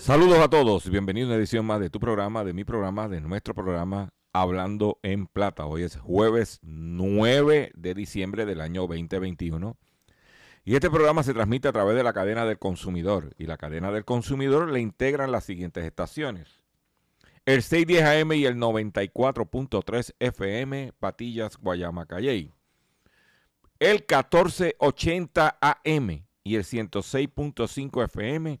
Saludos a todos, bienvenidos a una edición más de tu programa, de mi programa, de nuestro programa Hablando en Plata. Hoy es jueves 9 de diciembre del año 2021 y este programa se transmite a través de la cadena del consumidor y la cadena del consumidor le integran las siguientes estaciones. El 610 AM y el 94.3 FM Patillas Guayama Calley. El 1480 AM y el 106.5 FM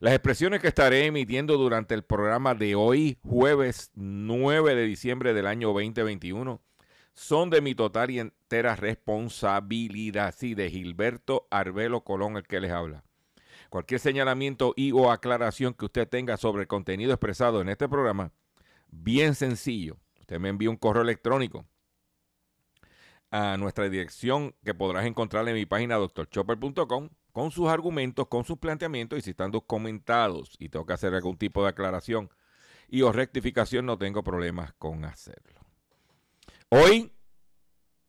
Las expresiones que estaré emitiendo durante el programa de hoy, jueves 9 de diciembre del año 2021, son de mi total y entera responsabilidad, sí, de Gilberto Arbelo Colón, el que les habla. Cualquier señalamiento y o aclaración que usted tenga sobre el contenido expresado en este programa, bien sencillo. Usted me envía un correo electrónico a nuestra dirección que podrás encontrar en mi página doctorchopper.com con sus argumentos, con sus planteamientos y si están documentados y tengo que hacer algún tipo de aclaración y o rectificación, no tengo problemas con hacerlo. Hoy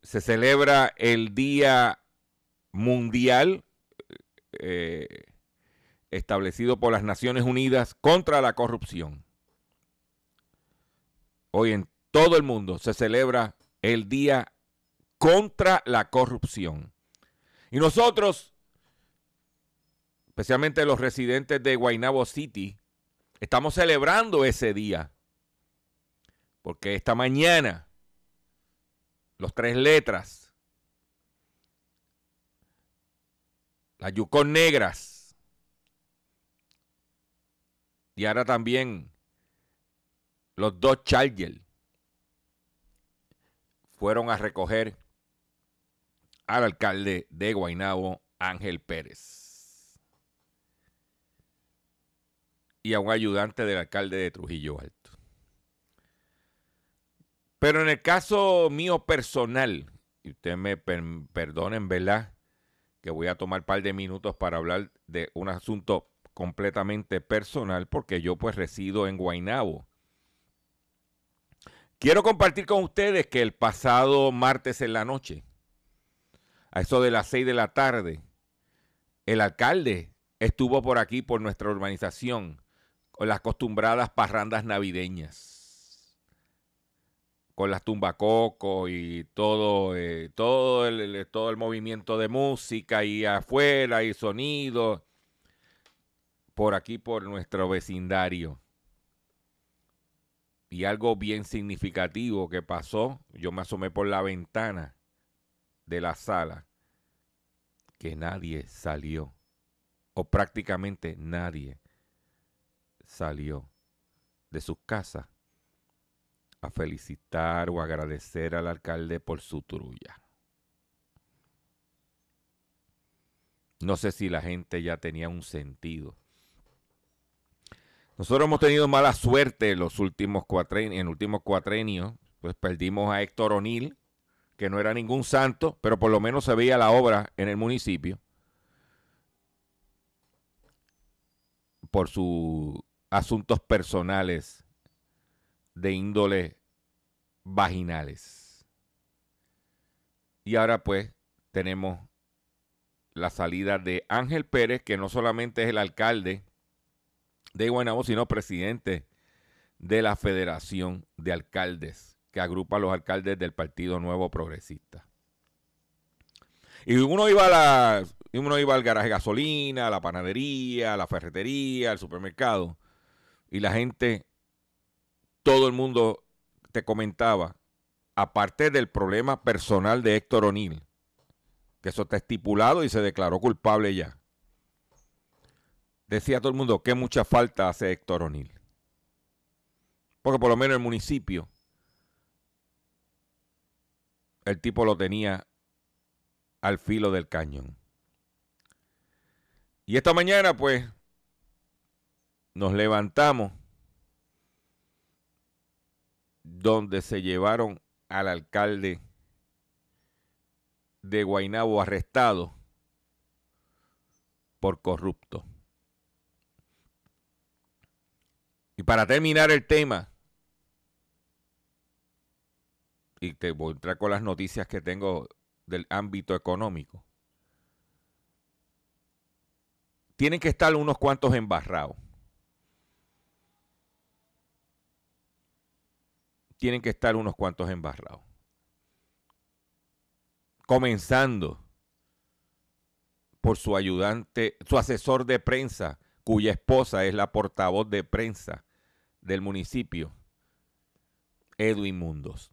se celebra el Día Mundial eh, establecido por las Naciones Unidas contra la corrupción. Hoy en todo el mundo se celebra el Día contra la corrupción. Y nosotros especialmente los residentes de Guaynabo City, estamos celebrando ese día. Porque esta mañana, los tres letras, las Yukon Negras, y ahora también los dos Charger, fueron a recoger al alcalde de Guaynabo, Ángel Pérez. Y a un ayudante del alcalde de Trujillo Alto. Pero en el caso mío personal, y ustedes me perdonen, ¿verdad? Que voy a tomar un par de minutos para hablar de un asunto completamente personal, porque yo pues resido en Guaynabo. Quiero compartir con ustedes que el pasado martes en la noche, a eso de las seis de la tarde, el alcalde estuvo por aquí, por nuestra urbanización, o las acostumbradas parrandas navideñas. con las tumbacocos y todo, eh, todo, el, todo el movimiento de música y afuera y sonido por aquí, por nuestro vecindario. Y algo bien significativo que pasó, yo me asomé por la ventana de la sala, que nadie salió, o prácticamente nadie salió de sus casas a felicitar o agradecer al alcalde por su trulla. No sé si la gente ya tenía un sentido. Nosotros hemos tenido mala suerte en los últimos cuatrenios, en últimos cuatrenios, pues perdimos a Héctor O'Neill, que no era ningún santo, pero por lo menos se veía la obra en el municipio por sus asuntos personales de índole vaginales. Y ahora pues tenemos la salida de Ángel Pérez, que no solamente es el alcalde de Guaynabo, sino presidente de la Federación de Alcaldes, que agrupa a los alcaldes del Partido Nuevo Progresista. Y uno iba a la, uno iba al garaje de gasolina, a la panadería, a la ferretería, al supermercado, y la gente todo el mundo te comentaba, aparte del problema personal de Héctor O'Neill, que eso está estipulado y se declaró culpable ya. Decía todo el mundo que mucha falta hace Héctor O'Neill. Porque por lo menos el municipio, el tipo lo tenía al filo del cañón. Y esta mañana, pues, nos levantamos donde se llevaron al alcalde de Guainabo arrestado por corrupto. Y para terminar el tema, y te voy a entrar con las noticias que tengo del ámbito económico, tienen que estar unos cuantos embarrados. Tienen que estar unos cuantos embarrados. Comenzando por su ayudante, su asesor de prensa, cuya esposa es la portavoz de prensa del municipio, Edwin Mundos.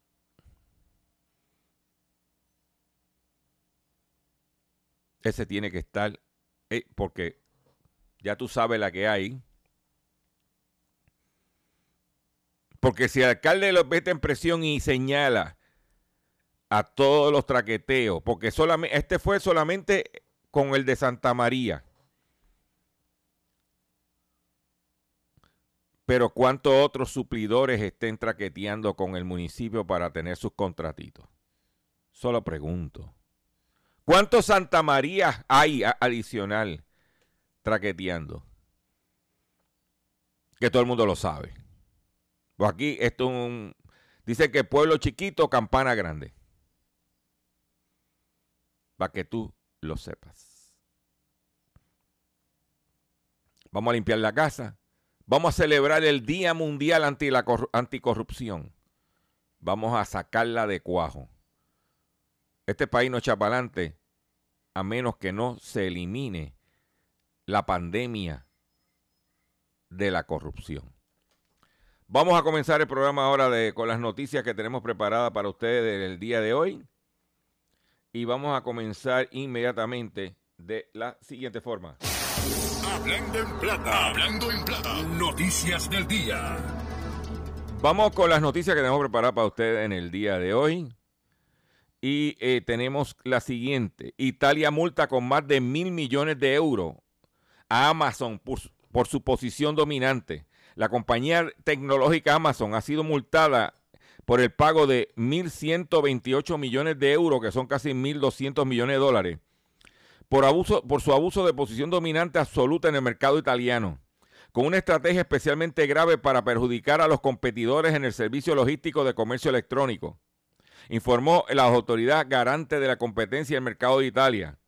Ese tiene que estar, eh, porque ya tú sabes la que hay. Porque si el alcalde lo mete en presión y señala a todos los traqueteos, porque solamente, este fue solamente con el de Santa María. Pero ¿cuántos otros suplidores estén traqueteando con el municipio para tener sus contratitos? Solo pregunto. ¿Cuántos Santa María hay adicional traqueteando? Que todo el mundo lo sabe. Pues aquí esto dice que pueblo chiquito, campana grande. Para que tú lo sepas. Vamos a limpiar la casa. Vamos a celebrar el Día Mundial anti la Anticorrupción. Vamos a sacarla de cuajo. Este país no echa para adelante a menos que no se elimine la pandemia de la corrupción. Vamos a comenzar el programa ahora de, con las noticias que tenemos preparadas para ustedes el día de hoy. Y vamos a comenzar inmediatamente de la siguiente forma. Hablando en plata, hablando en plata, noticias del día. Vamos con las noticias que tenemos preparadas para ustedes en el día de hoy. Y eh, tenemos la siguiente. Italia multa con más de mil millones de euros a Amazon por su posición dominante la compañía tecnológica Amazon ha sido multada por el pago de 1.128 millones de euros, que son casi 1.200 millones de dólares, por, abuso, por su abuso de posición dominante absoluta en el mercado italiano, con una estrategia especialmente grave para perjudicar a los competidores en el servicio logístico de comercio electrónico, informó la autoridad garante de la competencia del mercado de Italia.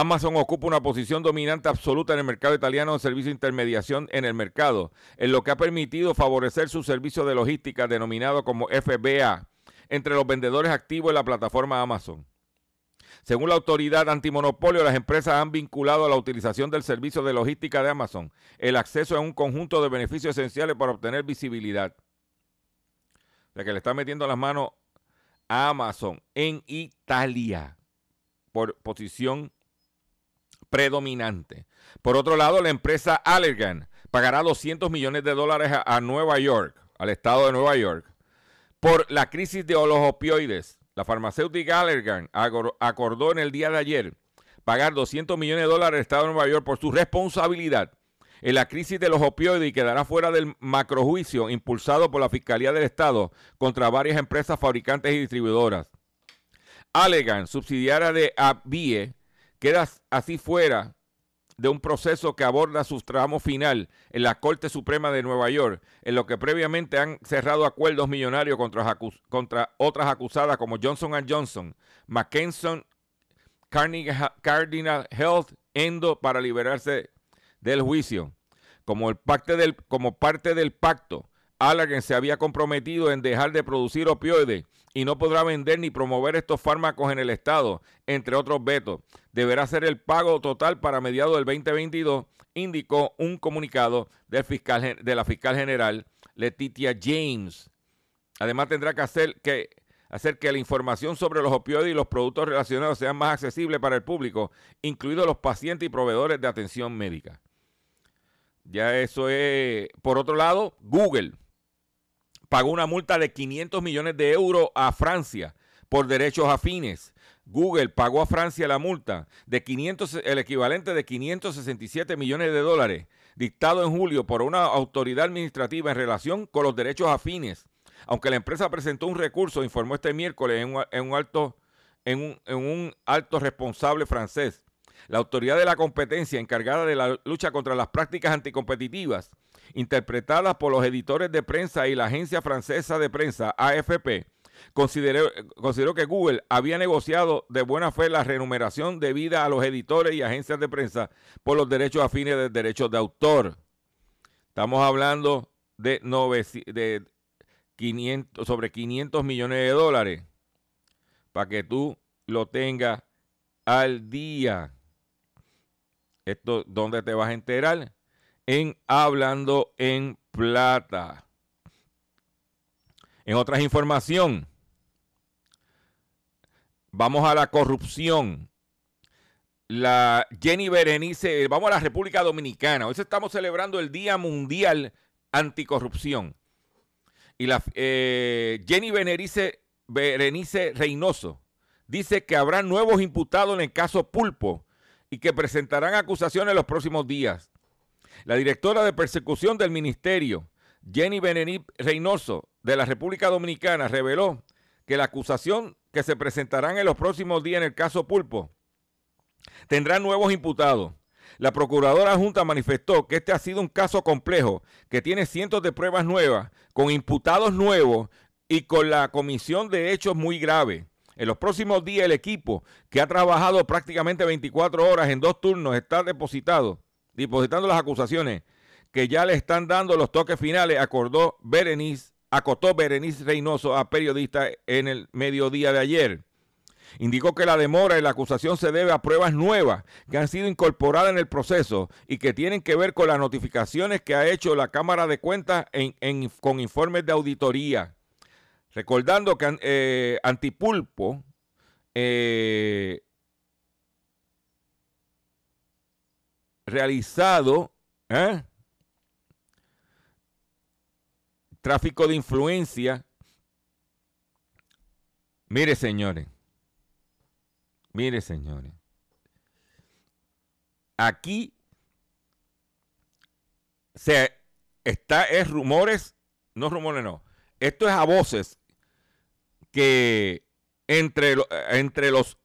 Amazon ocupa una posición dominante absoluta en el mercado italiano de servicio de intermediación en el mercado, en lo que ha permitido favorecer su servicio de logística denominado como FBA entre los vendedores activos en la plataforma Amazon. Según la autoridad antimonopolio, las empresas han vinculado a la utilización del servicio de logística de Amazon el acceso a un conjunto de beneficios esenciales para obtener visibilidad. O sea que le está metiendo las manos a Amazon en Italia por posición predominante. Por otro lado, la empresa Allergan pagará 200 millones de dólares a, Nueva York, al estado de Nueva York, por la crisis de los opioides. La farmacéutica Allergan acordó en el día de ayer pagar 200 millones de dólares al estado de Nueva York por su responsabilidad en la crisis de los opioides y quedará fuera del macrojuicio impulsado por la Fiscalía del Estado contra varias empresas fabricantes y distribuidoras. Allergan, subsidiaria de ABIE, queda así fuera de un proceso que aborda su tramo final en la Corte Suprema de Nueva York, en lo que previamente han cerrado acuerdos millonarios contra, otras acusadas como Johnson Johnson, McKesson, Cardinal Health, Endo, para liberarse del juicio. Como, el del, como parte del pacto, Allergan se había comprometido en dejar de producir opioides y no podrá vender ni promover estos fármacos en el Estado, entre otros vetos. Deberá ser el pago total para mediados del 2022, indicó un comunicado de la fiscal general Letitia James. Además tendrá que hacer que hacer que la información sobre los opioides y los productos relacionados sean más accesibles para el público, incluidos los pacientes y proveedores de atención médica. Ya eso es. Por otro lado, Google pagó una multa de 500 millones de euros a Francia por derechos afines. Google pagó a Francia la multa de 500, el equivalente de 567 millones de dólares, dictado en julio por una autoridad administrativa en relación con los derechos afines. Aunque la empresa presentó un recurso, informó este miércoles en un, alto, en un alto responsable francés. La autoridad de la competencia encargada de la lucha contra las prácticas anticompetitivas interpretadas por los editores de prensa y la agencia francesa de prensa AFP, consideró, consideró, que Google había negociado de buena fe la remuneración debida a los editores y agencias de prensa por los derechos afines de derechos de autor. Estamos hablando de, de 500, sobre 500 millones de dólares para que tú lo tengas al día. Esto, ¿dónde te vas a enterar? En Hablando en Plata. En otras información, vamos a la corrupción. La Jenny Berenice, vamos a la República Dominicana. Hoy estamos celebrando el Día Mundial Anticorrupción. Y la eh, Jenny Berenice, Berenice Reynoso dice que habrá nuevos imputados en el caso Pulpo y que presentarán acusaciones en los próximos días. La directora de persecución del ministerio, Jenny Benenit Reynoso, de la República Dominicana, reveló que la acusación que se presentarán en los próximos días en el caso Pulpo tendrá nuevos imputados. La procuradora junta manifestó que este ha sido un caso complejo, que tiene cientos de pruebas nuevas, con imputados nuevos y con la comisión de hechos muy graves. En los próximos días el equipo, que ha trabajado prácticamente 24 horas en dos turnos, está depositado depositando las acusaciones que ya le están dando los toques finales, acordó Berenice, acotó Berenice Reynoso a periodistas en el mediodía de ayer. Indicó que la demora en la acusación se debe a pruebas nuevas que han sido incorporadas en el proceso y que tienen que ver con las notificaciones que ha hecho la Cámara de Cuentas con informes de auditoría. Recordando que eh, Antipulpo eh, realizado ¿eh? tráfico de influencia. Mire, señores. Mire, señores. Aquí se está es rumores, no rumores no. Esto es a voces que entre, entre los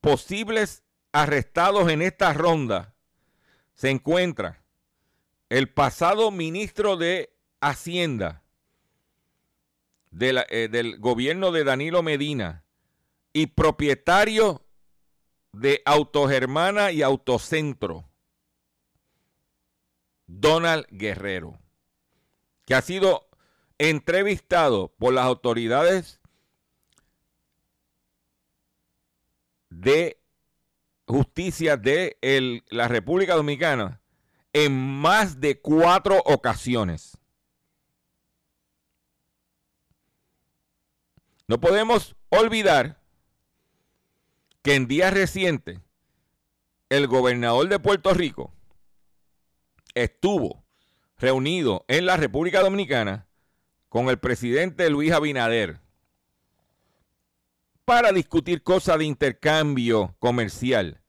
posibles arrestados en esta ronda se encuentra el pasado ministro de Hacienda eh, del gobierno de Danilo Medina y propietario de Autogermana y Autocentro, Donald Guerrero, que ha sido entrevistado por las autoridades de justicia de la República Dominicana en más de cuatro ocasiones. No podemos olvidar que en días recientes el gobernador de Puerto Rico estuvo reunido en la República Dominicana con el presidente Luis Abinader para discutir cosas de intercambio comercial.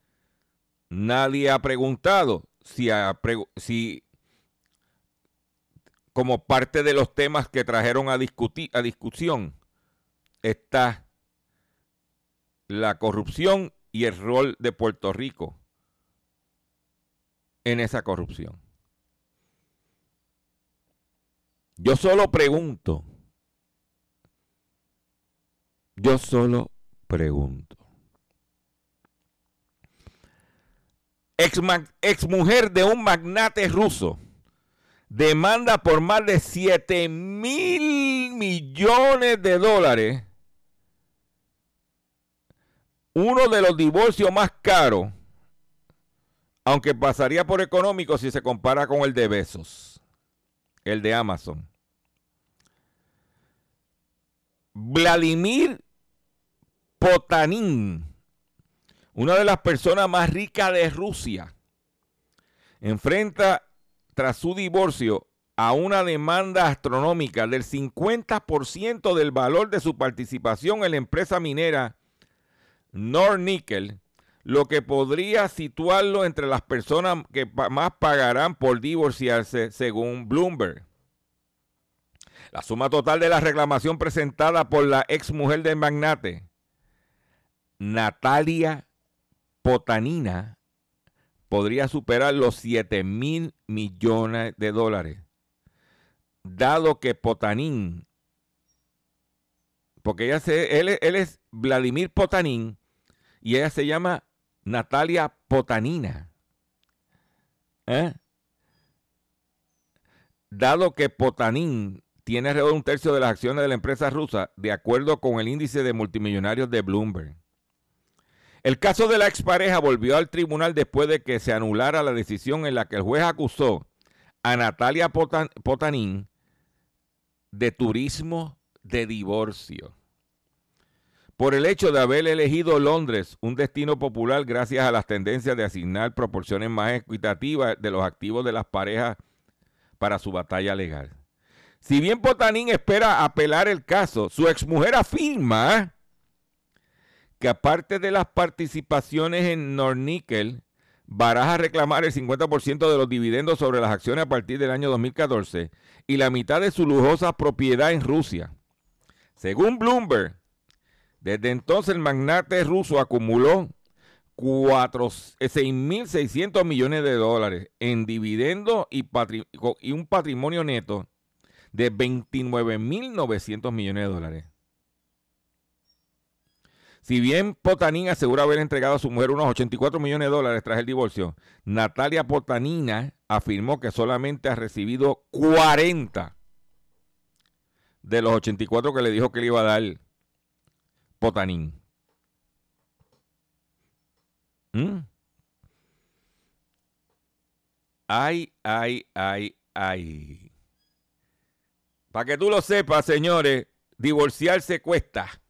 Nadie ha preguntado si, como parte de los temas que trajeron a, discutir, a discusión está la corrupción y el rol de Puerto Rico en esa corrupción. Yo solo pregunto. Yo solo pregunto. Ex, ex, mujer de un magnate ruso demanda por más de 7 mil millones de dólares uno de los divorcios más caros, aunque pasaría por económico si se compara con el de Besos, el de Amazon. Vladimir Potanin, una de las personas más ricas de Rusia, enfrenta tras su divorcio a una demanda astronómica del 50% del valor de su participación en la empresa minera Nornickel, lo que podría situarlo entre las personas que más pagarán por divorciarse según Bloomberg. La suma total de la reclamación presentada por la ex mujer del magnate, Natalia Potanina, podría superar los 7 mil millones de dólares, dado que Potanin, porque ella se, él, es Vladimir Potanin y ella se llama Natalia Potanina. ¿Eh? Dado que Potanin tiene alrededor de un tercio de las acciones de la empresa rusa, de acuerdo con el índice de multimillonarios de Bloomberg. El caso de la expareja volvió al tribunal después de que se anulara la decisión en la que el juez acusó a Natalia Potanin de turismo de divorcio. Por el hecho de haber elegido Londres, un destino popular gracias a las tendencias de asignar proporciones más equitativas de los activos de las parejas para su batalla legal. Si bien Potanín espera apelar el caso, su exmujer afirma que aparte de las participaciones en Nornickel, baraja reclamar el 50% de los dividendos sobre las acciones a partir del año 2014 y la mitad de su lujosa propiedad en Rusia. Según Bloomberg, desde entonces el magnate ruso acumuló 6.600 millones de dólares en dividendos y, y un patrimonio neto de 29.900 millones de dólares. Si bien Potanín asegura haber entregado a su mujer unos 84 millones de dólares tras el divorcio, Natalia Potanina afirmó que solamente ha recibido 40 de los 84 que le dijo que le iba a dar Potanín. ¿Mm? Ay, ay, ay, ay. Para que tú lo sepas, señores, divorciarse cuesta.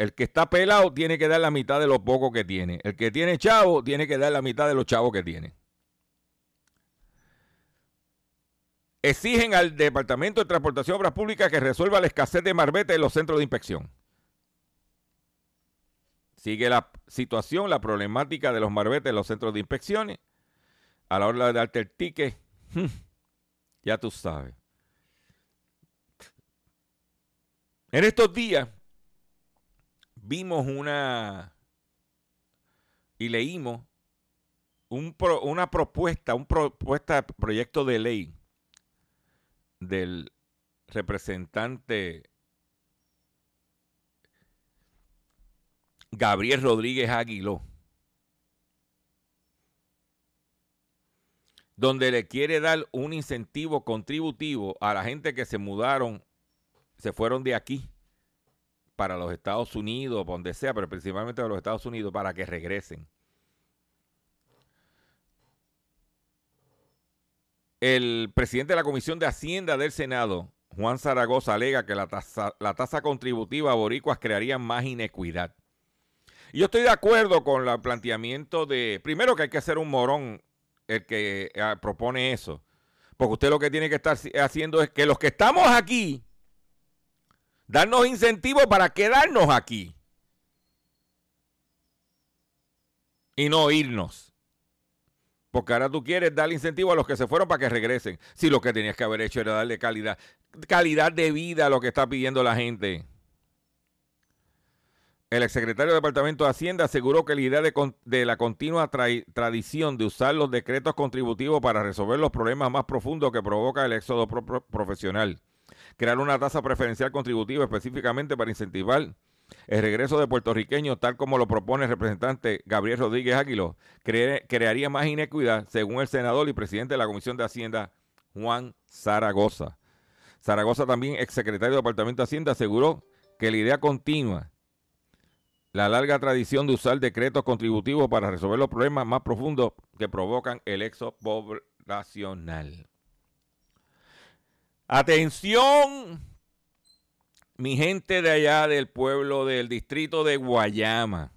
El que está pelado tiene que dar la mitad de lo poco que tiene. El que tiene chavo tiene que dar la mitad de los chavos que tiene. Exigen al Departamento de Transportación y Obras Públicas que resuelva la escasez de marbete en los centros de inspección. Sigue la situación, la problemática de los marbetes en los centros de inspecciones a la hora de darte el ticket, hmm, ya tú sabes. En estos días vimos una y leímos una propuesta, un propuesta, proyecto de ley del representante Gabriel Rodríguez Aguiló, donde le quiere dar un incentivo contributivo a la gente que se mudaron, se fueron de aquí para los Estados Unidos, donde sea, pero principalmente a los Estados Unidos, para que regresen. El presidente de la Comisión de Hacienda del Senado, Juan Zaragoza, alega que la tasa, contributiva a boricuas crearía más inequidad. Yo estoy de acuerdo con el planteamiento de, primero que hay que hacer un morón el que eh, propone eso, porque usted lo que tiene que estar haciendo es que los que estamos aquí, darnos incentivos para quedarnos aquí y no irnos. Porque ahora tú quieres darle incentivo a los que se fueron para que regresen. Si lo que tenías que haber hecho era darle calidad, calidad de vida a lo que está pidiendo la gente. El exsecretario del Departamento de Hacienda aseguró que la idea de, la continua tradición de usar los decretos contributivos para resolver los problemas más profundos que provoca el éxodo profesional. Crear una tasa preferencial contributiva específicamente para incentivar el regreso de puertorriqueños, tal como lo propone el representante Gabriel Rodríguez Águilo, crearía más inequidad, según el senador y presidente de la Comisión de Hacienda, Juan Zaragoza. Zaragoza, también exsecretario del Departamento de Hacienda, aseguró que la idea continua, la larga tradición de usar decretos contributivos para resolver los problemas más profundos que provocan el éxodo poblacional. Atención, mi gente de allá del pueblo del distrito de Guayama.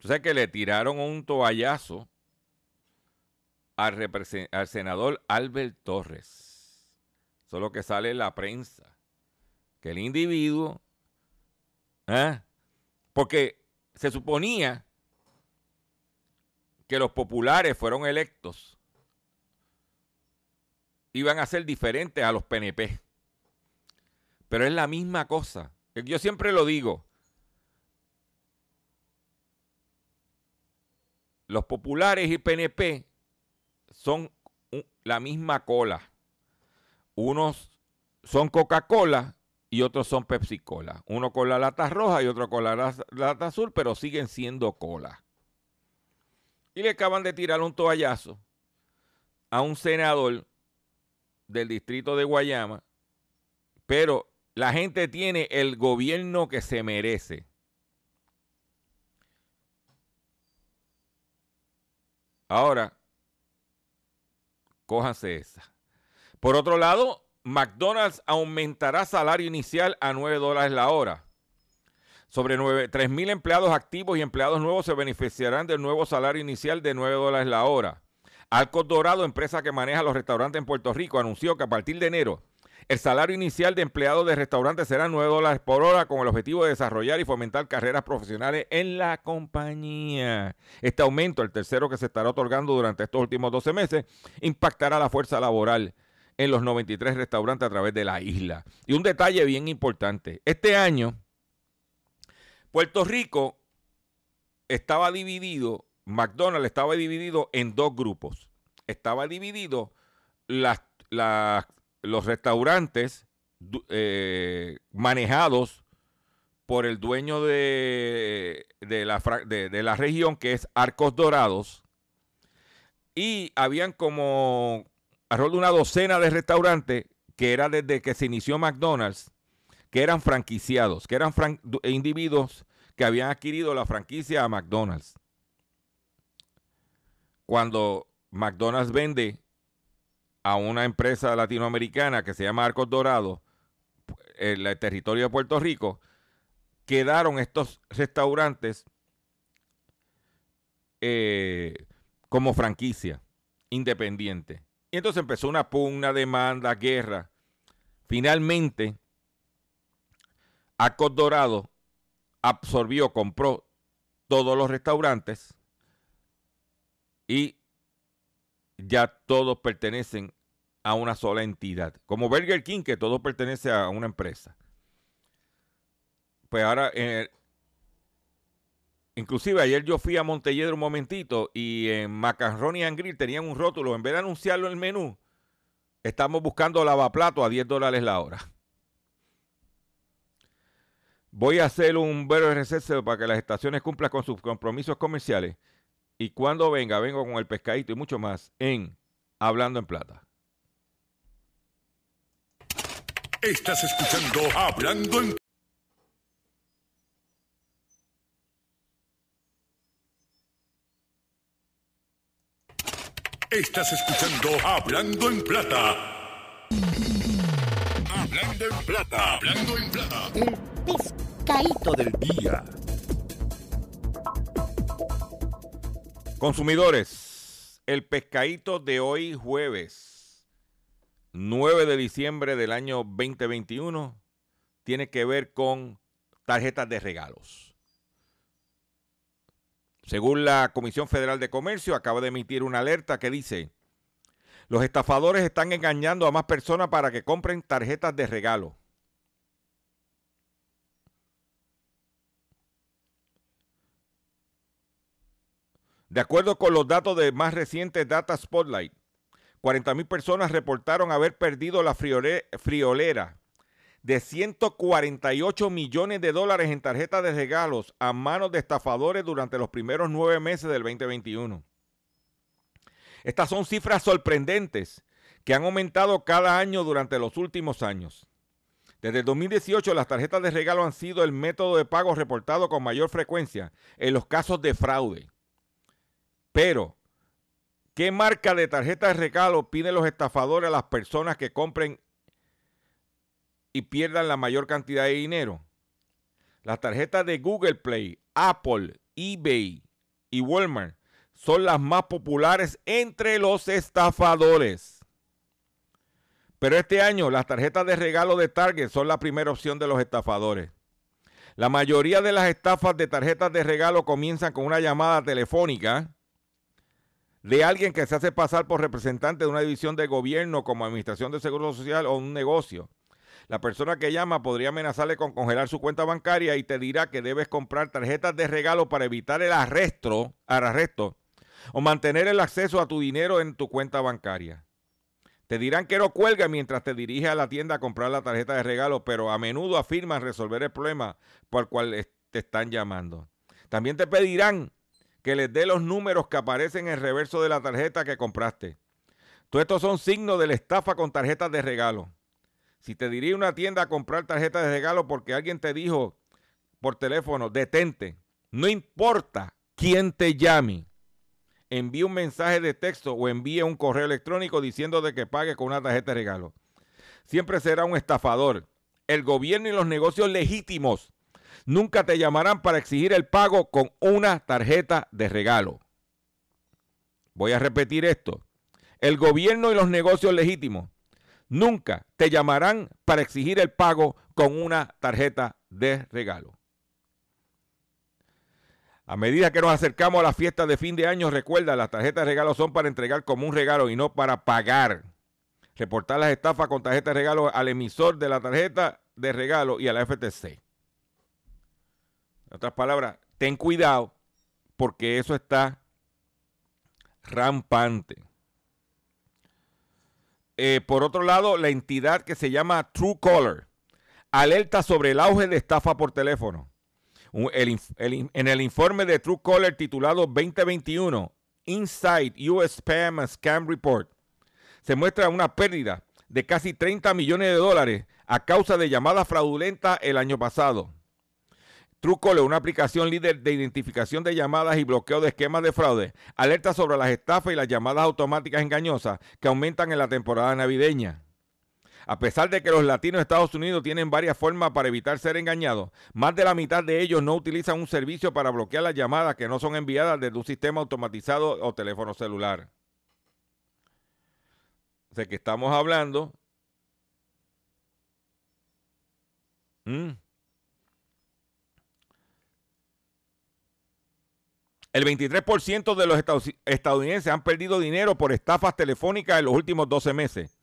Sea que le tiraron un toallazo al, senador Albert Torres. Solo que sale en la prensa. Que el individuo, ¿eh? porque se suponía que los populares fueron electos iban a ser diferentes a los PNP. Pero es la misma cosa. Yo siempre lo digo. Los populares y PNP son la misma cola. Unos son Coca-Cola y otros son Pepsi-Cola. Uno con la lata roja y otro con la lata azul, pero siguen siendo cola. Y le acaban de tirar un toallazo a un senador del distrito de Guayama, pero la gente tiene el gobierno que se merece. Ahora, cójanse esa. Por otro lado, McDonald's aumentará salario inicial a 9 dólares la hora. Sobre 3 mil empleados activos y empleados nuevos se beneficiarán del nuevo salario inicial de 9 dólares la hora. Alcos Dorado, empresa que maneja los restaurantes en Puerto Rico, anunció que a partir de enero el salario inicial de empleados de restaurantes será 9 dólares por hora con el objetivo de desarrollar y fomentar carreras profesionales en la compañía. Este aumento, el tercero que se estará otorgando durante estos últimos 12 meses, impactará la fuerza laboral en los 93 restaurantes a través de la isla. Y un detalle bien importante, este año Puerto Rico estaba dividido McDonald's estaba dividido en dos grupos. Estaba dividido los restaurantes eh, manejados por el dueño de, la, de, la, región, que es Arcos Dorados, y habían como alrededor de una docena de restaurantes que era desde que se inició McDonald's, que eran franquiciados, que eran individuos que habían adquirido la franquicia a McDonald's cuando McDonald's vende a una empresa latinoamericana que se llama Arcos Dorado en el territorio de Puerto Rico, quedaron estos restaurantes eh, como franquicia independiente. Y entonces empezó una pugna, demanda, guerra. Finalmente, Arcos Dorado absorbió, compró todos los restaurantes y ya todos pertenecen a una sola entidad. Como Burger King, que todo pertenece a una empresa. Pues ahora, inclusive ayer yo fui a Montelledro un momentito y en Macaroni and Grill tenían un rótulo. En vez de anunciarlo en el menú, estamos buscando lavaplato a 10 dólares la hora. Voy a hacer un breve receso para que las estaciones cumplan con sus compromisos comerciales. Y cuando venga, vengo con el pescadito y mucho más en Hablando en Plata. Estás escuchando Hablando en Estás escuchando Hablando en Plata. Hablando en Plata. Hablando en Plata. El pescadito del día. Consumidores, el pescadito de hoy jueves 9 de diciembre del año 2021 tiene que ver con tarjetas de regalos. Según la Comisión Federal de Comercio, acaba de emitir una alerta que dice, los estafadores están engañando a más personas para que compren tarjetas de regalo. De acuerdo con los datos de más recientes Data Spotlight, 40 personas reportaron haber perdido la friolera de 148 millones de dólares en tarjetas de regalos a manos de estafadores durante los primeros nueve meses del 2021. Estas son cifras sorprendentes que han aumentado cada año durante los últimos años. Desde el 2018 las tarjetas de regalo han sido el método de pago reportado con mayor frecuencia en los casos de fraude. Pero, ¿qué marca de tarjeta de regalo piden los estafadores a las personas que compren y pierdan la mayor cantidad de dinero. Las tarjetas de Google Play, Apple, eBay y Walmart son las más populares entre los estafadores. Pero este año las tarjetas de regalo de Target son la primera opción de los estafadores. La mayoría de las estafas de tarjetas de regalo comienzan con una llamada telefónica de alguien que se hace pasar por representante de una división de gobierno como Administración de Seguro Social o un negocio. La persona que llama podría amenazarle con congelar su cuenta bancaria y te dirá que debes comprar tarjetas de regalo para evitar el arresto, arresto o mantener el acceso a tu dinero en tu cuenta bancaria. Te dirán que no cuelga mientras te diriges a la tienda a comprar la tarjeta de regalo, pero a menudo afirman resolver el problema por el cual te están llamando. También te pedirán que les dé los números que aparecen en el reverso de la tarjeta que compraste. Todos estos son signos de la estafa con tarjetas de regalo. Si te diría una tienda a comprar tarjetas de regalo porque alguien te dijo por teléfono, detente, no importa quién te llame, envíe un mensaje de texto o envíe un correo electrónico diciendo de que pague con una tarjeta de regalo. Siempre será un estafador. El gobierno y los negocios legítimos nunca te llamarán para exigir el pago con una tarjeta de regalo. Voy a repetir esto. El gobierno y los negocios legítimos nunca te llamarán para exigir el pago con una tarjeta de regalo. A medida que nos acercamos a la fiesta de fin de año, recuerda, las tarjetas de regalo son para entregar como un regalo y no para pagar. Reportar las estafas con tarjeta de regalo al emisor de la tarjeta de regalo y a la FTC. En otras palabras, ten cuidado porque eso está rampante. Eh, por otro lado, la entidad que se llama Truecaller alerta sobre el auge de estafa por teléfono. en el informe de Truecaller titulado 2021 Inside US Spam and Scam Report, se muestra una pérdida de casi 30 millones de dólares a causa de llamadas fraudulentas el año pasado. Truecaller, una aplicación líder de identificación de llamadas y bloqueo de esquemas de fraude, alerta sobre las estafas y las llamadas automáticas engañosas que aumentan en la temporada navideña. A pesar de que los latinos de Estados Unidos tienen varias formas para evitar ser engañados, más de la mitad de ellos no utilizan un servicio para bloquear las llamadas que no son enviadas desde un sistema automatizado o teléfono celular. O sea que estamos hablando. Mm, El 23% de los estadounidenses han perdido dinero por estafas telefónicas en los últimos 12 meses.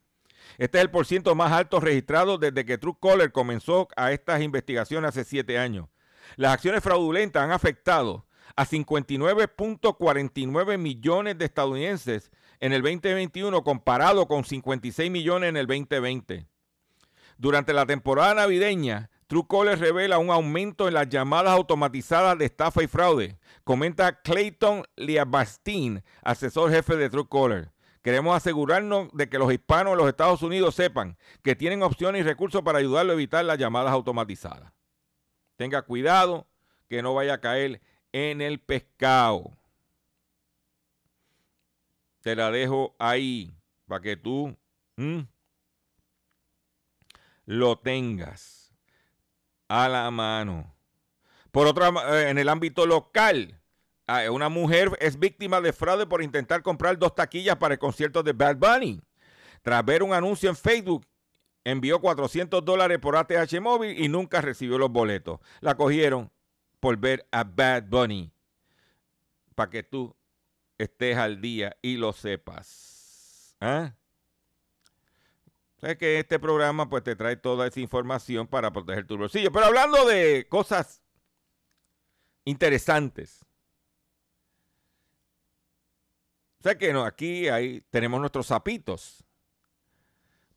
Este es el porciento más alto registrado desde que Truecaller comenzó a estas investigaciones hace siete años. Las acciones fraudulentas han afectado a 59.49 millones de estadounidenses en el 2021 comparado con 56 millones en el 2020. Durante la temporada navideña, Truecaller revela un aumento en las llamadas automatizadas de estafa y fraude. Comenta Clayton Liabastin, asesor jefe de Truecaller. Queremos asegurarnos de que los hispanos en los Estados Unidos sepan que tienen opciones y recursos para ayudarlo a evitar las llamadas automatizadas. Tenga cuidado que no vaya a caer en el pescado. Te la dejo ahí para que tú lo tengas a la mano. Por otra, eh, en el ámbito local, ah, una mujer es víctima de fraude por intentar comprar dos taquillas para el concierto de Bad Bunny. Tras ver un anuncio en Facebook, envió 400 dólares por ATH móvil y nunca recibió los boletos. La cogieron por ver a Bad Bunny. Para que tú estés al día y lo sepas. ¿Ah? Sabes que este programa pues te trae toda esa información para proteger tu bolsillo. Pero hablando de cosas interesantes. ¿Sabes que no? Aquí ahí tenemos nuestros sapitos.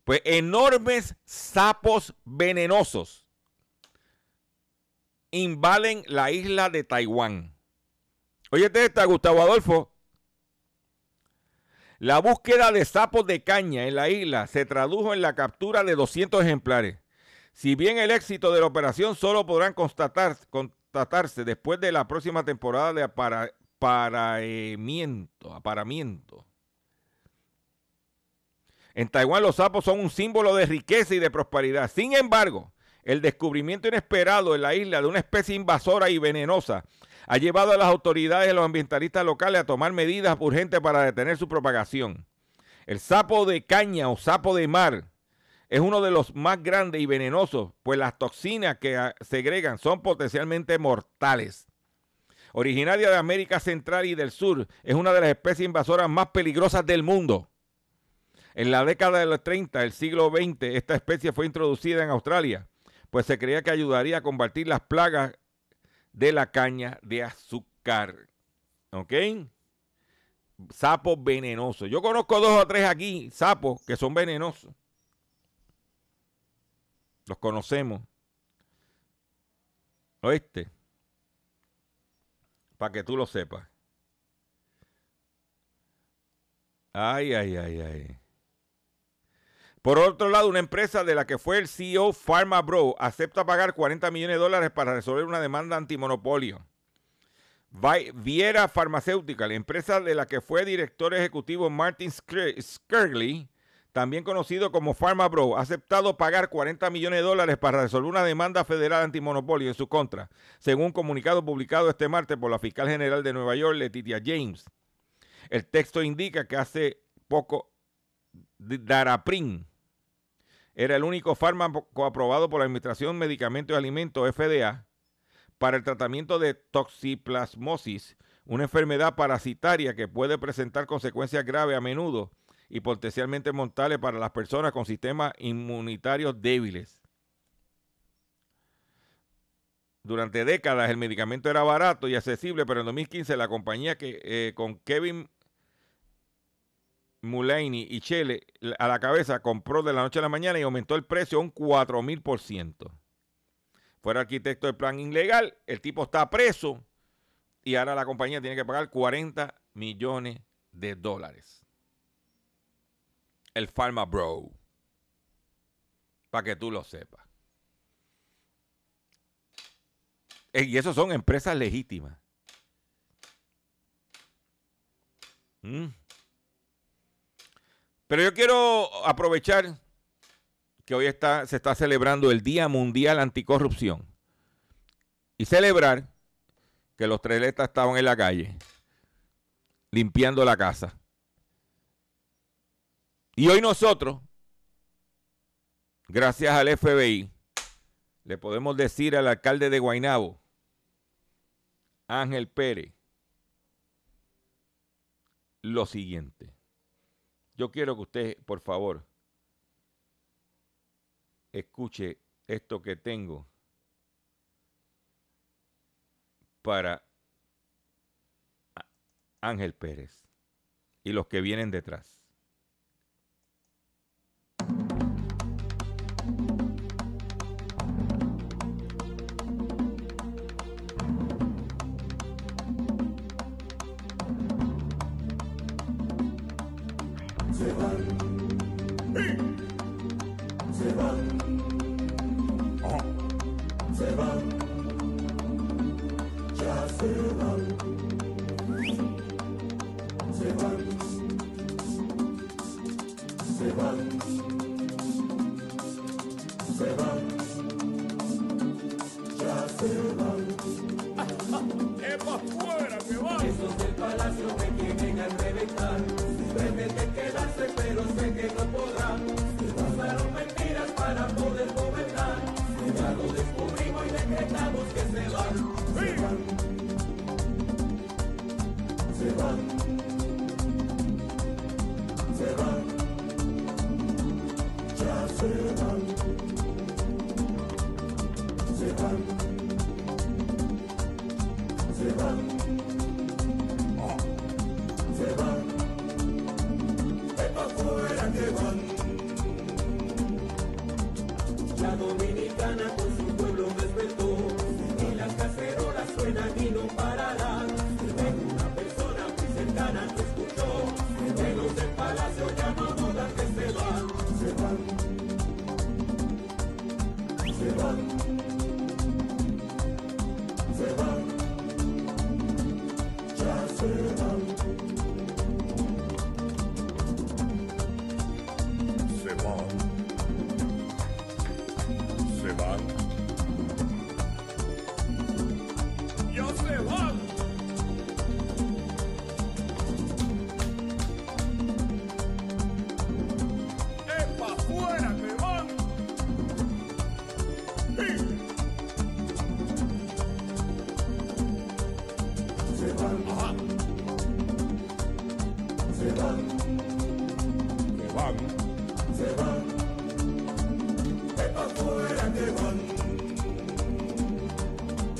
Pues enormes sapos venenosos invalen la isla de Taiwán. Oye, está Gustavo Adolfo. La búsqueda de sapos de caña en la isla se tradujo en la captura de 200 ejemplares. Si bien el éxito de la operación solo podrán constatar, constatarse después de la próxima temporada de aparamiento, aparamiento. En Taiwán los sapos son un símbolo de riqueza y de prosperidad. Sin embargo, el descubrimiento inesperado en la isla de una especie invasora y venenosa ha llevado a las autoridades y a los ambientalistas locales a tomar medidas urgentes para detener su propagación. El sapo de caña o sapo de mar es uno de los más grandes y venenosos, pues las toxinas que ah, segregan son potencialmente mortales. Originaria de América Central y del Sur, es una de las especies invasoras más peligrosas del mundo. En la década de los 30 del siglo XX, esta especie fue introducida en Australia, pues se creía que ayudaría a combatir las plagas de la caña de azúcar. ¿Ok? Sapos venenosos. Yo conozco dos o tres aquí, sapos, que son venenosos. Los conocemos. ¿Oíste? Para que tú lo sepas. Ay, ay, ay, ay. Por otro lado, una empresa de la que fue el CEO Pharma Bro acepta pagar 40 millones de dólares para resolver una demanda antimonopolio. Viera Farmacéutica, la empresa de la que fue director ejecutivo Martin Skirley, también conocido como Pharma Bro, ha aceptado pagar 40 millones de dólares para resolver una demanda federal antimonopolio en su contra, según un comunicado publicado este martes por la fiscal general de Nueva York, Letitia James. El texto indica que hace poco Daraprin era el único fármaco aprobado por la Administración de Medicamentos y Alimentos, FDA, para el tratamiento de toxiplasmosis, una enfermedad parasitaria que puede presentar consecuencias graves a menudo y potencialmente mortales para las personas con sistemas inmunitarios débiles. Durante décadas el medicamento era barato y accesible, pero en 2015 la compañía que eh, con Kevin Mulaney y Chele a la cabeza compró de la noche a la mañana y aumentó el precio un 4 mil por ciento. Fuera arquitecto del plan ilegal, el tipo está preso y ahora la compañía tiene que pagar 40 millones de dólares. El Pharma Bro. Para que tú lo sepas. Y eso son empresas legítimas. ¿Mm? Pero yo quiero aprovechar que hoy está, se está celebrando el Día Mundial Anticorrupción y celebrar que los tres letras estaban en la calle limpiando la casa. Y hoy nosotros, gracias al FBI, le podemos decir al alcalde de Guaynabo, Ángel Pérez, lo siguiente. Yo quiero que usted, por favor, escuche esto que tengo para Ángel Pérez y los que vienen detrás. Es para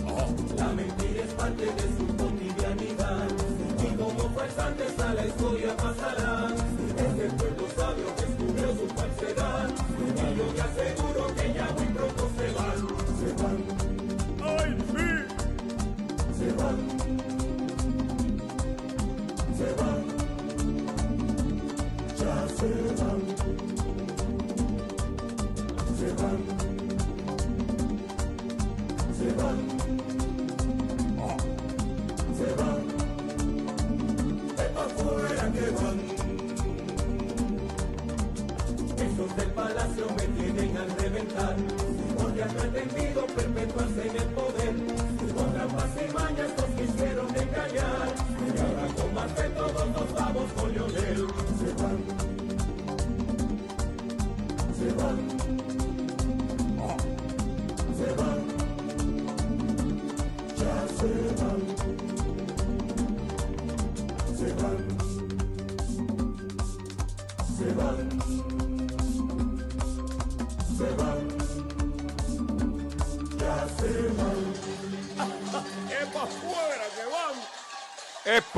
Oh, la mentira es parte de su cotidianidad. Y como falsantes a la historia pasa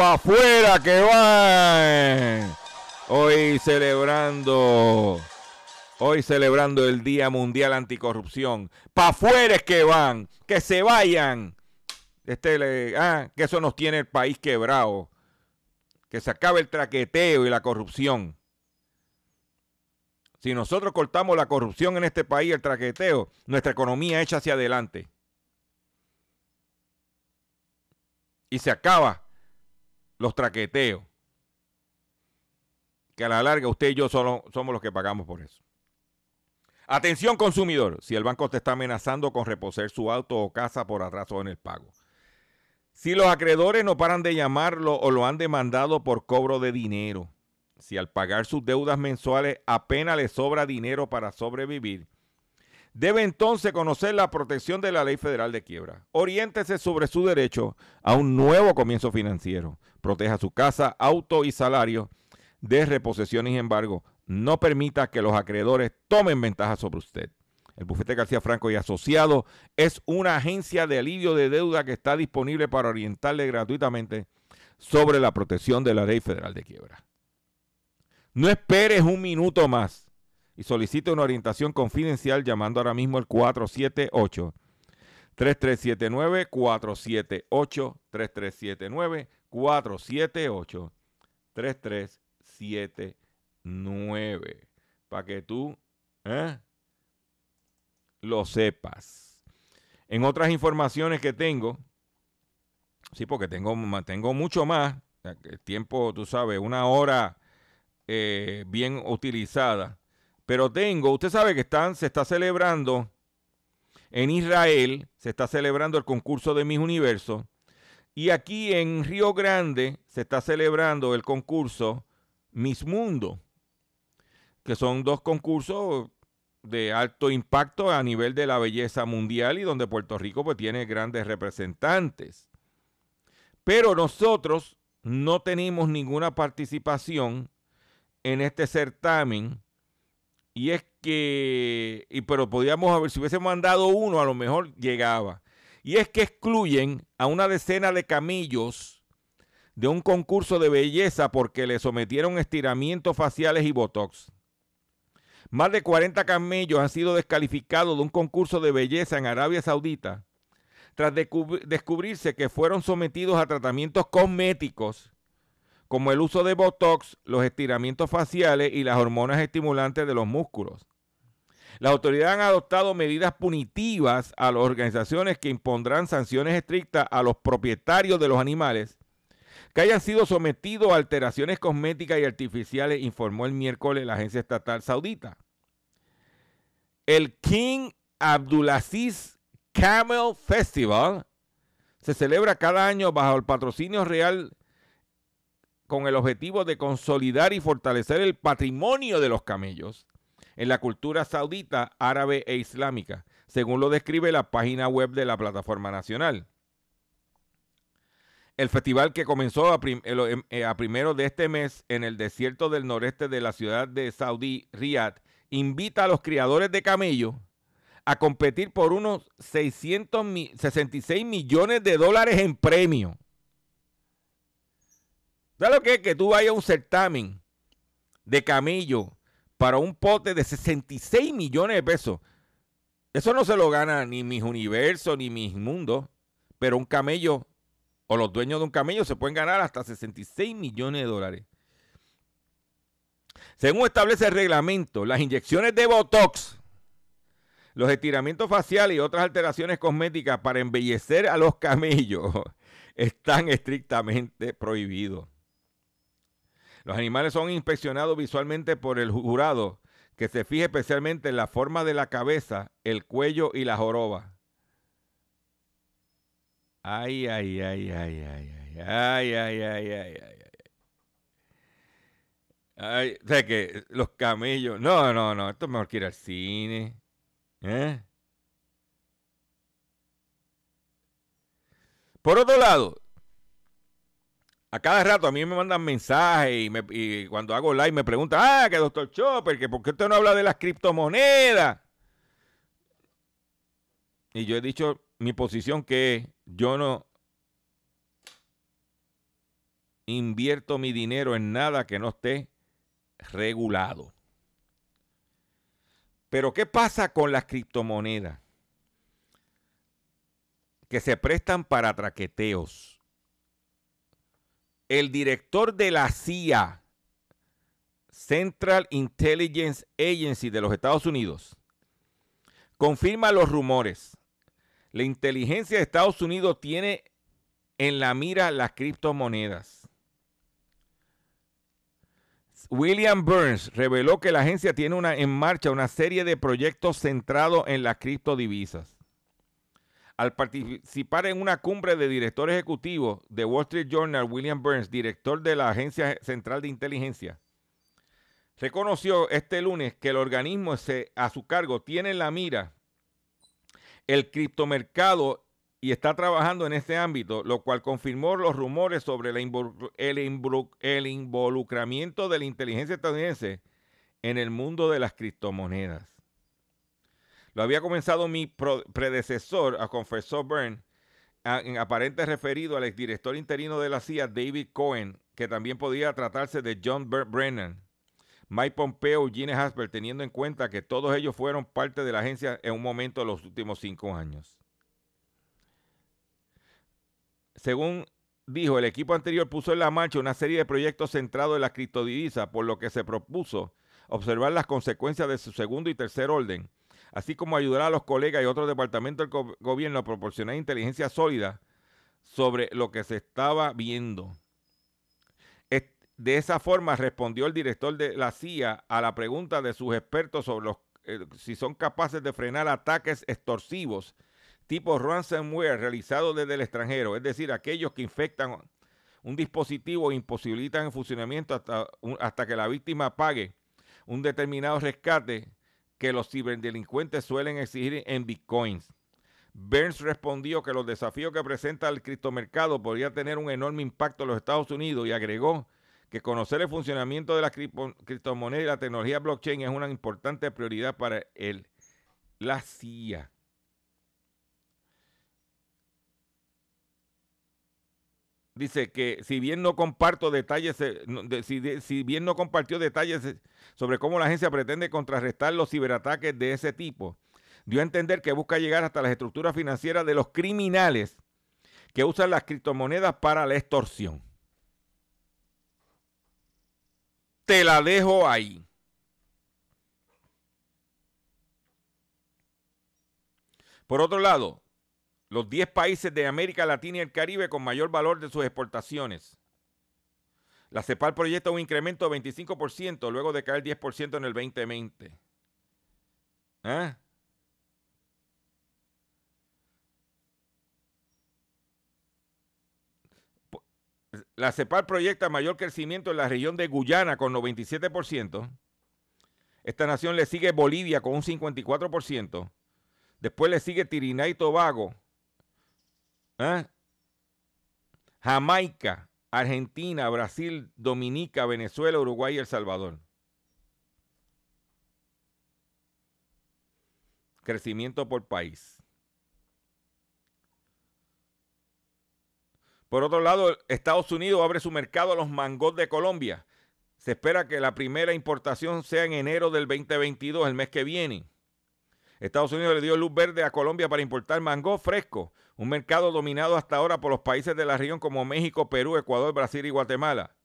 afuera que van. Hoy celebrando, hoy celebrando el Día Mundial Anticorrupción. Para afuera es que van, que se vayan. Este, ah, que eso nos tiene el país quebrado. Que se acabe el traqueteo y la corrupción. Si nosotros cortamos la corrupción en este país, el traqueteo, nuestra economía echa hacia adelante. Y se acaba los traqueteos. Que a la larga usted y yo solo somos los que pagamos por eso. Atención consumidor, si el banco te está amenazando con reposer su auto o casa por atraso en el pago. Si los acreedores no paran de llamarlo o lo han demandado por cobro de dinero. Si al pagar sus deudas mensuales apenas le sobra dinero para sobrevivir debe entonces conocer la protección de la ley federal de quiebra. Oriéntese sobre su derecho a un nuevo comienzo financiero. Proteja su casa, auto y salario de reposiciones y embargo. No permita que los acreedores tomen ventaja sobre usted. El bufete García Franco y Asociado es una agencia de alivio de deuda que está disponible para orientarle gratuitamente sobre la protección de la ley federal de quiebra. No esperes un minuto más y solicite una orientación confidencial llamando ahora mismo al 478 3379 478 3379 478 3379 para que tú ¿eh? lo sepas. En otras informaciones que tengo, sí, porque tengo, tengo mucho más, el tiempo, tú sabes, una hora eh, bien utilizada pero tengo, usted sabe que están, se está celebrando En Israel se está celebrando el concurso de Miss Universo. Y aquí en Río Grande se está celebrando el concurso Miss Mundo, que son dos concursos de alto impacto a nivel de la belleza mundial y donde Puerto Rico pues, tiene grandes representantes. Pero nosotros no tenemos ninguna participación en este certamen y es que, y, pero podíamos haber, si hubiésemos mandado uno, a lo mejor llegaba. Y es que excluyen a una decena de camillos de un concurso de belleza porque le sometieron estiramientos faciales y botox. Más de 40 camellos han sido descalificados de un concurso de belleza en Arabia Saudita tras descubrirse que fueron sometidos a tratamientos cosméticos como el uso de Botox, los estiramientos faciales y las hormonas estimulantes de los músculos. Las autoridades han adoptado medidas punitivas a las organizaciones que impondrán sanciones estrictas a los propietarios de los animales que hayan sido sometidos a alteraciones cosméticas y artificiales, informó el miércoles la agencia estatal saudita. El King Abdulaziz Camel Festival se celebra cada año bajo el patrocinio real con el objetivo de consolidar y fortalecer el patrimonio de los camellos en la cultura saudita, árabe e islámica, según lo describe la página web de la plataforma nacional. El festival que comenzó a, em, eh, a primeros de este mes en el desierto del noreste de la ciudad de Saudi, Riyadh, invita a los criadores de camellos a competir por unos 666 millones de dólares en premio. ¿Sabes lo que es? Que tú vayas a un certamen de camello para un pote de 66 millones de pesos. Eso no se lo gana ni mis universos ni mis mundos, pero un camello o los dueños de un camello se pueden ganar hasta 66 millones de dólares. Según establece el reglamento, las inyecciones de Botox los estiramientos faciales y otras alteraciones cosméticas para embellecer a los camellos están estrictamente prohibidos. Los animales son inspeccionados visualmente por el jurado, que se fija especialmente en la forma de la cabeza, el cuello y la joroba. Ay, ay, ay, ay, ay, ay, ay, ay, ay, ay, ay. Ay, o sea que los camellos. No, no, no. Esto es mejor que ir al cine. ¿Eh? Por otro lado, a cada rato a mí me mandan mensajes y, cuando hago live me preguntan, ah, que doctor Chopper, que por qué usted no habla de las criptomonedas. Y yo he dicho mi posición que yo no invierto mi dinero en nada que no esté regulado. Pero ¿qué pasa con las criptomonedas? Que se prestan para traqueteos. El director de la CIA, Central Intelligence Agency de los Estados Unidos, confirma los rumores. La inteligencia de Estados Unidos tiene en la mira las criptomonedas. William Burns reveló que la agencia tiene una, en marcha una serie de proyectos centrados en las criptodivisas. Al participar en una cumbre de directores ejecutivos de Wall Street Journal, William Burns, director de la Agencia Central de Inteligencia, reconoció este lunes que el organismo a su cargo tiene en la mira el criptomercado y está trabajando en este ámbito, lo cual confirmó los rumores sobre el, involucramiento de la inteligencia estadounidense en el mundo de las criptomonedas. Lo había comenzado mi predecesor, confesó Byrne, en aparente referido al exdirector interino de la CIA, David Cohen, que también podía tratarse de John Brennan, Mike Pompeo y Gene Hasper, teniendo en cuenta que todos ellos fueron parte de la agencia en un momento de los últimos cinco años. Según dijo, el equipo anterior puso en la marcha una serie de proyectos centrados en la criptodivisa, por lo que se propuso observar las consecuencias de su segundo y tercer orden, así como ayudar a los colegas y otros departamentos del gobierno a proporcionar inteligencia sólida sobre lo que se estaba viendo. De esa forma respondió el director de la CIA a la pregunta de sus expertos sobre los eh, si son capaces de frenar ataques extorsivos tipo ransomware realizados desde el extranjero, es decir, aquellos que infectan un dispositivo e imposibilitan el funcionamiento hasta, hasta que la víctima pague un determinado rescate que los ciberdelincuentes suelen exigir en bitcoins. Burns respondió que los desafíos que presenta el criptomercado podrían tener un enorme impacto en los Estados Unidos y agregó que conocer el funcionamiento de la criptomoneda y la tecnología blockchain es una importante prioridad para él. La CIA. Dice que si bien no comparto detalles, eh, si, bien no compartió detalles eh, sobre cómo la agencia pretende contrarrestar los ciberataques de ese tipo, dio a entender que busca llegar hasta las estructuras financieras de los criminales que usan las criptomonedas para la extorsión. Te la dejo ahí. Por otro lado, los 10 países de América Latina y el Caribe con mayor valor de sus exportaciones. La CEPAL proyecta un incremento de 25% luego de caer 10% en el 2020. ¿Eh? La CEPAL proyecta mayor crecimiento en la región de Guyana con 97%. Esta nación le sigue Bolivia con un 54%. Después le sigue Trinidad y Tobago ¿Ah? Jamaica, Argentina, Brasil, Dominica, Venezuela, Uruguay y El Salvador. Crecimiento por país. Por otro lado, Estados Unidos abre su mercado a los mangos de Colombia. Se espera que la primera importación sea en enero del 2022, el mes que viene. Estados Unidos le dio luz verde a Colombia para importar mango fresco, un mercado dominado hasta ahora por los países de la región como México, Perú, Ecuador, Brasil y Guatemala.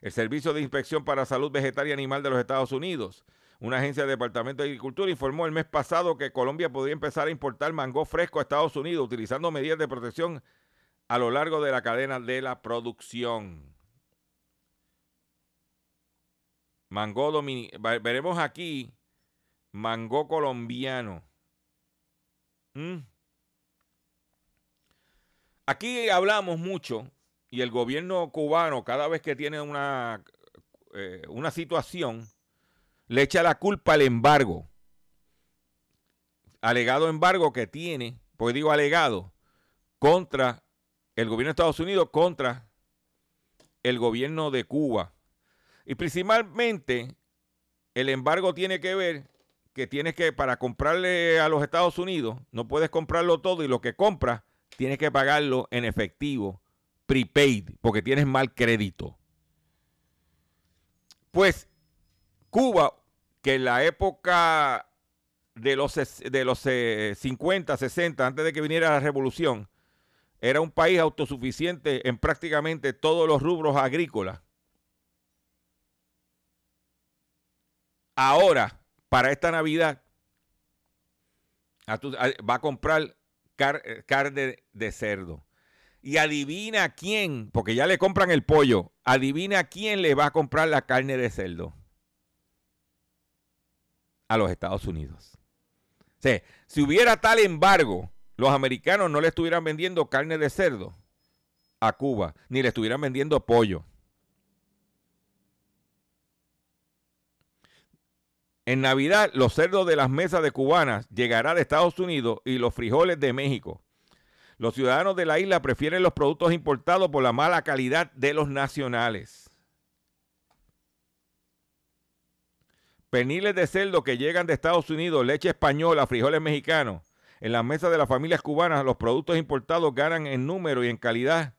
El Servicio de Inspección para Salud Vegetal y Animal de los Estados Unidos, una agencia del Departamento de Agricultura, informó el mes pasado que Colombia podría empezar a importar mango fresco a Estados Unidos utilizando medidas de protección a lo largo de la cadena de la producción. Mango dominicano. Veremos aquí mango colombiano. ¿Mm? Aquí hablamos mucho y el gobierno cubano cada vez que tiene una, eh, una situación le echa la culpa al embargo. Alegado embargo que tiene, pues digo alegado, contra el gobierno de Estados Unidos, contra el gobierno de Cuba. Y principalmente el embargo tiene que ver que tienes que, para comprarle a los Estados Unidos, no puedes comprarlo todo y lo que compras tienes que pagarlo en efectivo, prepaid, porque tienes mal crédito. Pues Cuba, que en la época de los, de los 50, eh, 60, antes de que viniera la revolución, era un país autosuficiente en prácticamente todos los rubros agrícolas. Ahora, para esta Navidad va a comprar eh, carne de cerdo. Y adivina quién, porque ya le compran el pollo, adivina quién le va a comprar la carne de cerdo. A los Estados Unidos. Si hubiera tal embargo, los americanos no le estuvieran vendiendo carne de cerdo a Cuba, ni le estuvieran vendiendo pollo. En Navidad, los cerdos de las mesas de cubanas llegarán de Estados Unidos y los frijoles de México. Los ciudadanos de la isla prefieren los productos importados por la mala calidad de los nacionales. Perniles de cerdo que llegan de Estados Unidos, leche española, frijoles mexicanos. En las mesas de las familias cubanas, los productos importados ganan en número y en calidad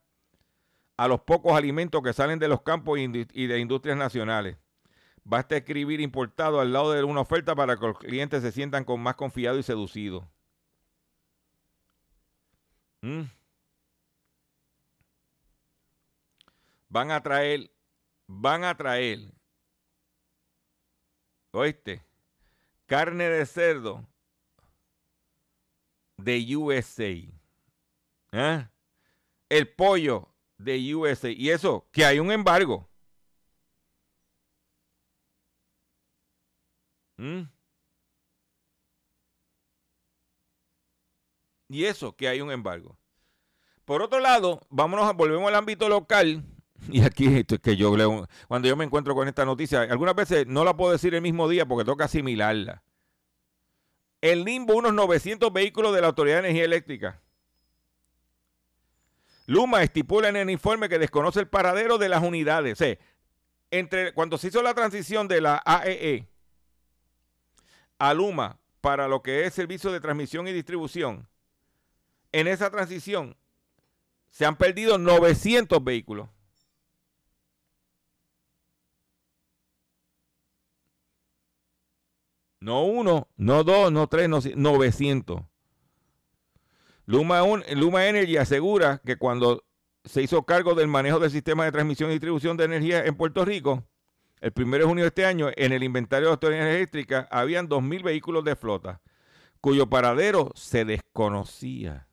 a los pocos alimentos que salen de los campos y de industrias nacionales. Basta escribir importado al lado de una oferta para que los clientes se sientan con más confiado y seducido. Mm. Van a traer, van a traer, oíste, carne de cerdo de USA. ¿eh? El pollo de USA. Y eso, que hay un embargo. Mm. Y eso, que hay un embargo. Por otro lado, vámonos, a, volvemos al ámbito local. Y aquí esto es que yo leo, cuando yo me encuentro con esta noticia, algunas veces no la puedo decir el mismo día porque toca asimilarla. El limbo, unos 900 vehículos de la Autoridad de Energía Eléctrica. Luma estipula en el informe que desconoce el paradero de las unidades. O sea, entre, cuando se hizo la transición de la AEE a Luma para lo que es servicio de transmisión y distribución, en esa transición se han perdido 900 vehículos. No uno, no dos, no tres, no 900. Luma, Luma Energy asegura que cuando se hizo cargo del manejo del sistema de transmisión y distribución de energía en Puerto Rico, el 1 de junio de este año, en el inventario de autoridad eléctrica, habían 2.000 vehículos de flota, cuyo paradero se desconocía.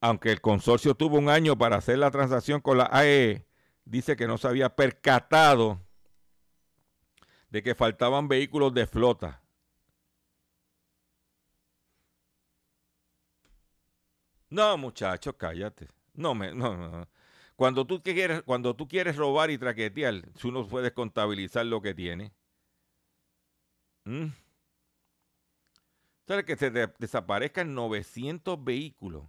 Aunque el consorcio tuvo un año para hacer la transacción con la AE, dice que no se había percatado de que faltaban vehículos de flota. No, muchachos, cállate. No me, no, no. Cuando tú quieres, cuando tú quieres robar y traquetear, tú no puedes contabilizar lo que tiene. ¿Mm? ¿Sabes que se desaparezcan 900 vehículos?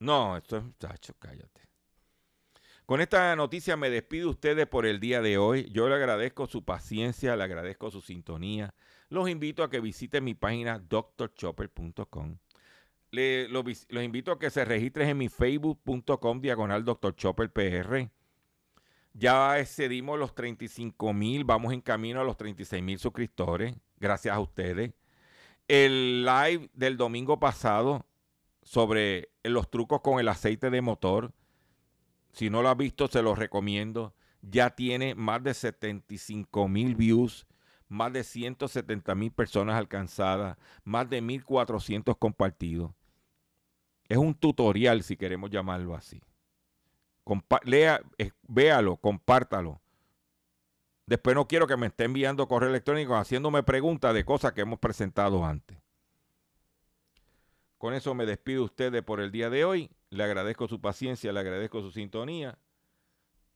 No, esto es, muchachos, cállate. Con esta noticia me despido ustedes por el día de hoy. Yo le agradezco su paciencia, le agradezco su sintonía. Los invito a que visiten mi página drchopper.com. los, invito a que se registren en mi facebook.com diagonal drchopperpr. Ya excedimos los 35 mil, vamos en camino a los 36 mil suscriptores. Gracias a ustedes. El live del domingo pasado sobre los trucos con el aceite de motor si no lo has visto, se lo recomiendo. Ya tiene más de 75 mil views, más de 170 mil personas alcanzadas, más de 1.400 compartidos. Es un tutorial, si queremos llamarlo así. lea, véalo, compártalo. Después no quiero que me esté enviando correo electrónico haciéndome preguntas de cosas que hemos presentado antes. Con eso me despido ustedes por el día de hoy. Le agradezco su paciencia, le agradezco su sintonía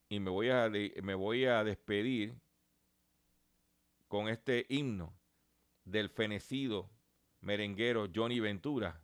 y me voy a, me voy a despedir con este himno del fenecido merenguero Johnny Ventura.